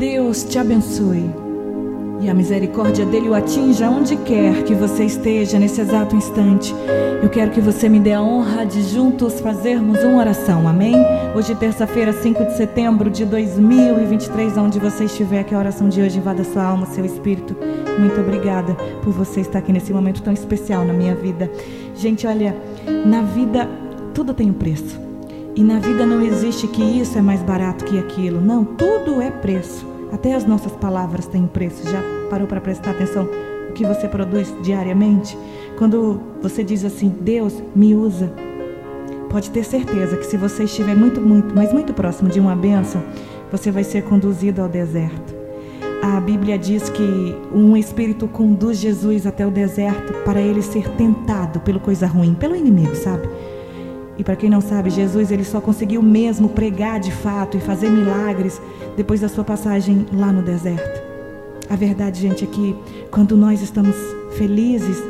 Deus te abençoe e a misericórdia dele o atinja onde quer que você esteja nesse exato instante. Eu quero que você me dê a honra de juntos fazermos uma oração, amém? Hoje, terça-feira, 5 de setembro de 2023, onde você estiver, que a oração de hoje invada sua alma, seu espírito. Muito obrigada por você estar aqui nesse momento tão especial na minha vida. Gente, olha, na vida tudo tem um preço. E na vida não existe que isso é mais barato que aquilo. Não, tudo é preço. Até as nossas palavras têm preço. Já parou para prestar atenção no que você produz diariamente? Quando você diz assim, Deus me usa, pode ter certeza que se você estiver muito, muito, mas muito próximo de uma bênção, você vai ser conduzido ao deserto. A Bíblia diz que um espírito conduz Jesus até o deserto para ele ser tentado pelo coisa ruim, pelo inimigo, sabe? E para quem não sabe, Jesus ele só conseguiu mesmo pregar de fato e fazer milagres depois da sua passagem lá no deserto. A verdade, gente, é que quando nós estamos felizes,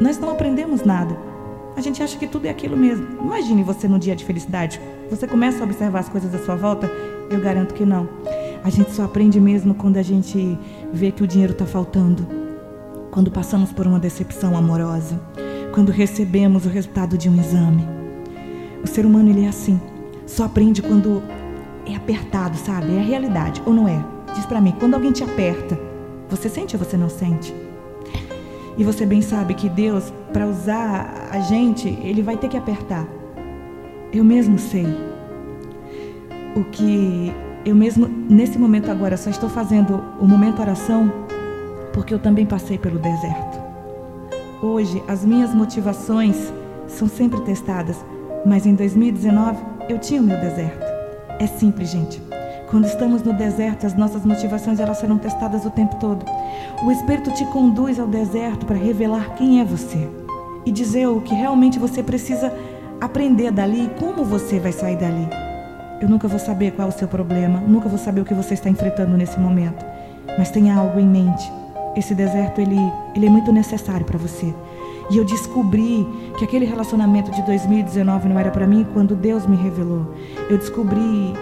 nós não aprendemos nada. A gente acha que tudo é aquilo mesmo. Imagine você no dia de felicidade. Você começa a observar as coisas à sua volta? Eu garanto que não. A gente só aprende mesmo quando a gente vê que o dinheiro está faltando. Quando passamos por uma decepção amorosa. Quando recebemos o resultado de um exame o ser humano ele é assim. Só aprende quando é apertado, sabe? É a realidade, ou não é? Diz para mim, quando alguém te aperta, você sente ou você não sente? E você bem sabe que Deus, para usar a gente, ele vai ter que apertar. Eu mesmo sei. O que eu mesmo, nesse momento agora, só estou fazendo o momento oração porque eu também passei pelo deserto. Hoje, as minhas motivações são sempre testadas mas em 2019 eu tinha o meu deserto. É simples, gente. Quando estamos no deserto, as nossas motivações elas serão testadas o tempo todo. O Espírito te conduz ao deserto para revelar quem é você e dizer o que realmente você precisa aprender dali e como você vai sair dali. Eu nunca vou saber qual é o seu problema, nunca vou saber o que você está enfrentando nesse momento, mas tenha algo em mente. Esse deserto ele, ele é muito necessário para você. E eu descobri que aquele relacionamento de 2019 não era para mim quando Deus me revelou. Eu descobri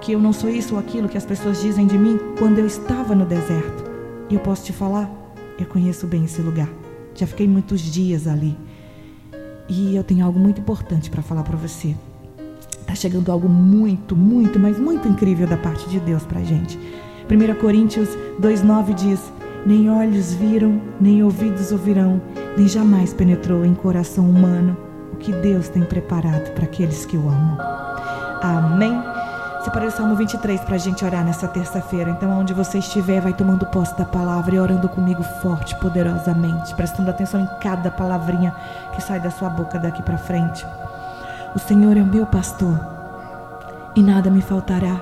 que eu não sou isso ou aquilo que as pessoas dizem de mim quando eu estava no deserto. E eu posso te falar, eu conheço bem esse lugar. Já fiquei muitos dias ali. E eu tenho algo muito importante para falar para você. Tá chegando algo muito, muito, mas muito incrível da parte de Deus para gente. 1 Coríntios 2,9 diz: Nem olhos viram, nem ouvidos ouvirão, nem jamais penetrou em coração humano o que Deus tem preparado para aqueles que o amam. Amém? Separei o Salmo 23 para a gente orar nessa terça-feira. Então, onde você estiver, vai tomando posse da palavra e orando comigo forte, poderosamente, prestando atenção em cada palavrinha que sai da sua boca daqui para frente. O Senhor é o meu pastor e nada me faltará.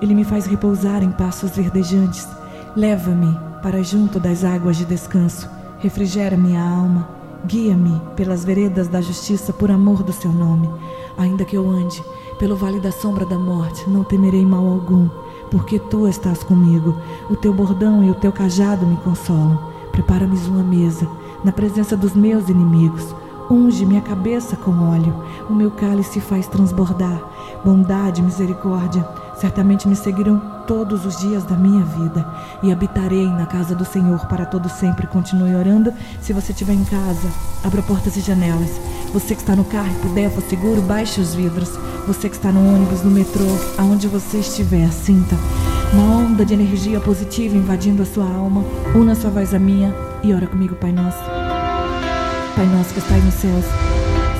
Ele me faz repousar em passos verdejantes. Leva-me para junto das águas de descanso Refrigera minha alma, guia-me pelas veredas da justiça por amor do seu nome. Ainda que eu ande pelo vale da sombra da morte, não temerei mal algum, porque tu estás comigo. O teu bordão e o teu cajado me consolam. Prepara-me uma mesa na presença dos meus inimigos. Unge minha cabeça com óleo, o meu cálice faz transbordar. Bondade e misericórdia certamente me seguirão todos os dias da minha vida e habitarei na casa do Senhor para todo sempre. Continue orando. Se você estiver em casa, abra portas e janelas. Você que está no carro e puder, for seguro, baixe os vidros. Você que está no ônibus, no metrô, aonde você estiver, sinta uma onda de energia positiva invadindo a sua alma. Una sua voz à minha e ora comigo, Pai Nosso. Pai Nosso que estais nos céus,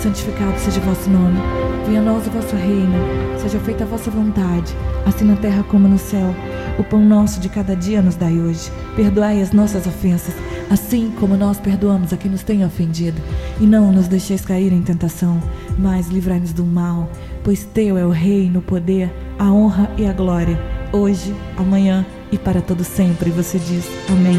santificado seja o vosso nome. Venha a nós o vosso reino, seja feita a vossa vontade, assim na terra como no céu. O pão nosso de cada dia nos dai hoje. Perdoai as nossas ofensas, assim como nós perdoamos a quem nos tem ofendido. E não nos deixeis cair em tentação, mas livrai-nos do mal, pois teu é o reino, o poder, a honra e a glória, hoje, amanhã e para todo sempre. E você diz amém.